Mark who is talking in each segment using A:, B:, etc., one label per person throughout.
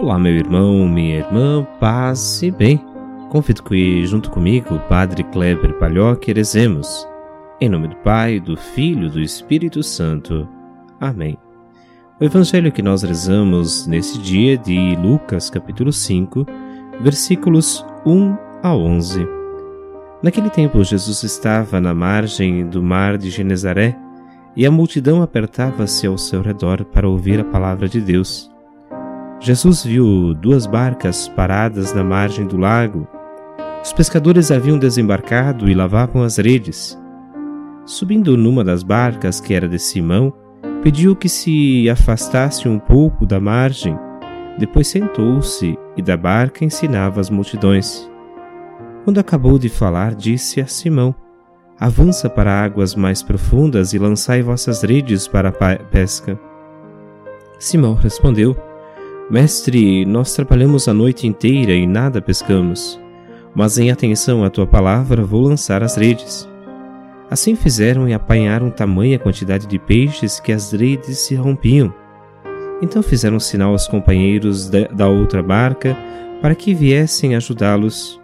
A: Olá, meu irmão, minha irmã, paz e bem. Convido que, junto comigo, o Padre Kleber Palhoque, rezemos. Em nome do Pai, do Filho e do Espírito Santo. Amém. O evangelho que nós rezamos nesse dia de Lucas, capítulo 5, versículos 1 a 11. Naquele tempo, Jesus estava na margem do mar de Genezaré e a multidão apertava-se ao seu redor para ouvir a palavra de Deus. Jesus viu duas barcas paradas na margem do lago. Os pescadores haviam desembarcado e lavavam as redes. Subindo numa das barcas, que era de Simão, pediu que se afastasse um pouco da margem. Depois sentou-se e da barca ensinava as multidões. Quando acabou de falar, disse a Simão: Avança para águas mais profundas e lançai vossas redes para a pesca. Simão respondeu: Mestre, nós trabalhamos a noite inteira e nada pescamos, mas em atenção à tua palavra vou lançar as redes. Assim fizeram e apanharam tamanha quantidade de peixes que as redes se rompiam. Então fizeram sinal aos companheiros da outra barca para que viessem ajudá-los.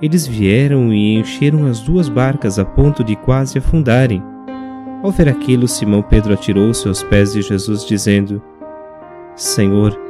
A: Eles vieram e encheram as duas barcas a ponto de quase afundarem. Ao ver aquilo, Simão Pedro atirou-se aos pés de Jesus, dizendo: Senhor,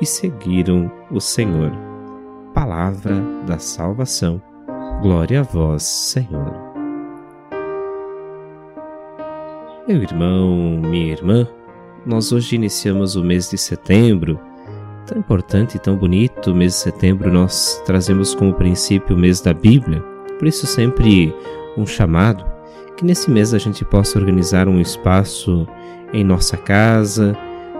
A: e seguiram o Senhor. Palavra da salvação. Glória a vós, Senhor. Meu irmão, minha irmã, nós hoje iniciamos o mês de setembro, tão importante e tão bonito. O mês de setembro nós trazemos como princípio o mês da Bíblia, por isso sempre um chamado que nesse mês a gente possa organizar um espaço em nossa casa,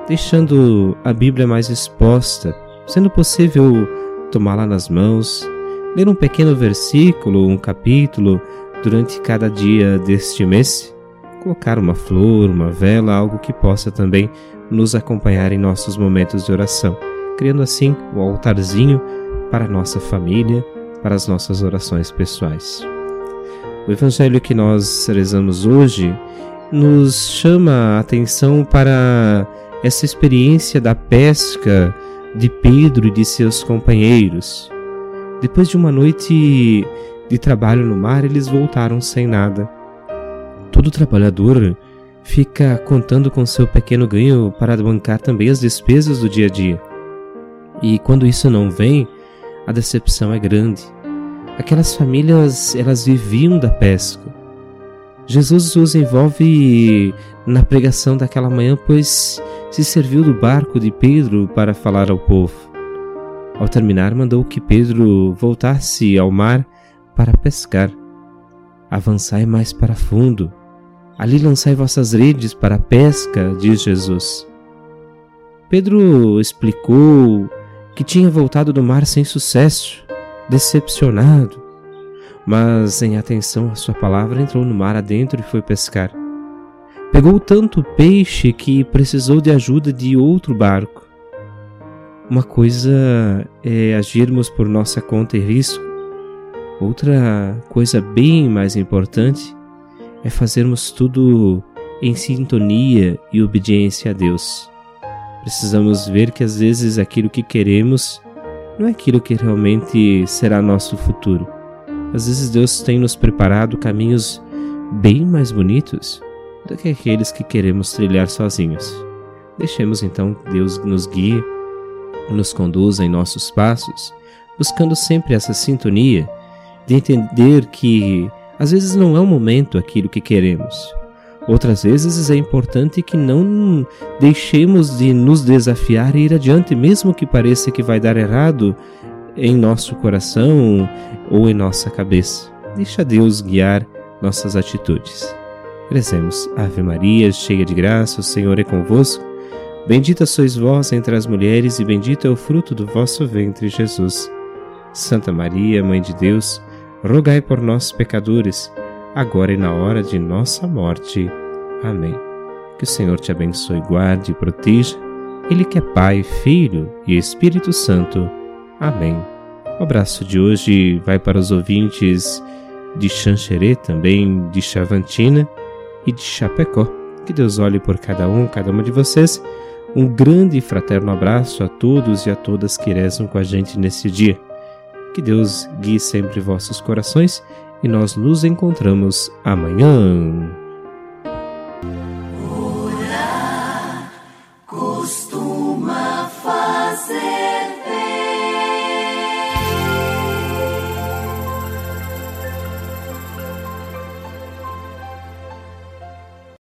A: deixando a Bíblia mais exposta, sendo possível tomá-la nas mãos, ler um pequeno versículo, um capítulo durante cada dia deste mês, colocar uma flor, uma vela, algo que possa também nos acompanhar em nossos momentos de oração, criando assim o um altarzinho para a nossa família, para as nossas orações pessoais. O evangelho que nós rezamos hoje nos chama a atenção para essa experiência da pesca de Pedro e de seus companheiros. Depois de uma noite de trabalho no mar, eles voltaram sem nada. Todo trabalhador fica contando com seu pequeno ganho para bancar também as despesas do dia a dia. E quando isso não vem, a decepção é grande. Aquelas famílias, elas viviam da pesca. Jesus os envolve na pregação daquela manhã, pois se serviu do barco de Pedro para falar ao povo. Ao terminar, mandou que Pedro voltasse ao mar para pescar. Avançai mais para fundo. Ali lançai vossas redes para a pesca, diz Jesus. Pedro explicou que tinha voltado do mar sem sucesso, decepcionado. mas em atenção à sua palavra entrou no mar adentro e foi pescar. Pegou tanto peixe que precisou de ajuda de outro barco. Uma coisa é agirmos por nossa conta e risco, outra coisa bem mais importante é fazermos tudo em sintonia e obediência a Deus. Precisamos ver que às vezes aquilo que queremos não é aquilo que realmente será nosso futuro. Às vezes Deus tem nos preparado caminhos bem mais bonitos do que aqueles que queremos trilhar sozinhos. Deixemos então que Deus nos guie, nos conduza em nossos passos, buscando sempre essa sintonia de entender que às vezes não é o momento aquilo que queremos. Outras vezes é importante que não deixemos de nos desafiar e ir adiante, mesmo que pareça que vai dar errado em nosso coração ou em nossa cabeça. Deixa Deus guiar nossas atitudes. Rezemos, Ave Maria, cheia de graça, o Senhor é convosco. Bendita sois vós entre as mulheres, e bendito é o fruto do vosso ventre, Jesus. Santa Maria, Mãe de Deus, rogai por nós, pecadores, agora e na hora de nossa morte. Amém. Que o Senhor te abençoe, guarde e proteja. Ele que é Pai, Filho e Espírito Santo. Amém. O abraço de hoje vai para os ouvintes de Xanxerê, também de Chavantina e de Chapecó. Que Deus olhe por cada um, cada uma de vocês. Um grande e fraterno abraço a todos e a todas que rezam com a gente nesse dia. Que Deus guie sempre vossos corações e nós nos encontramos amanhã.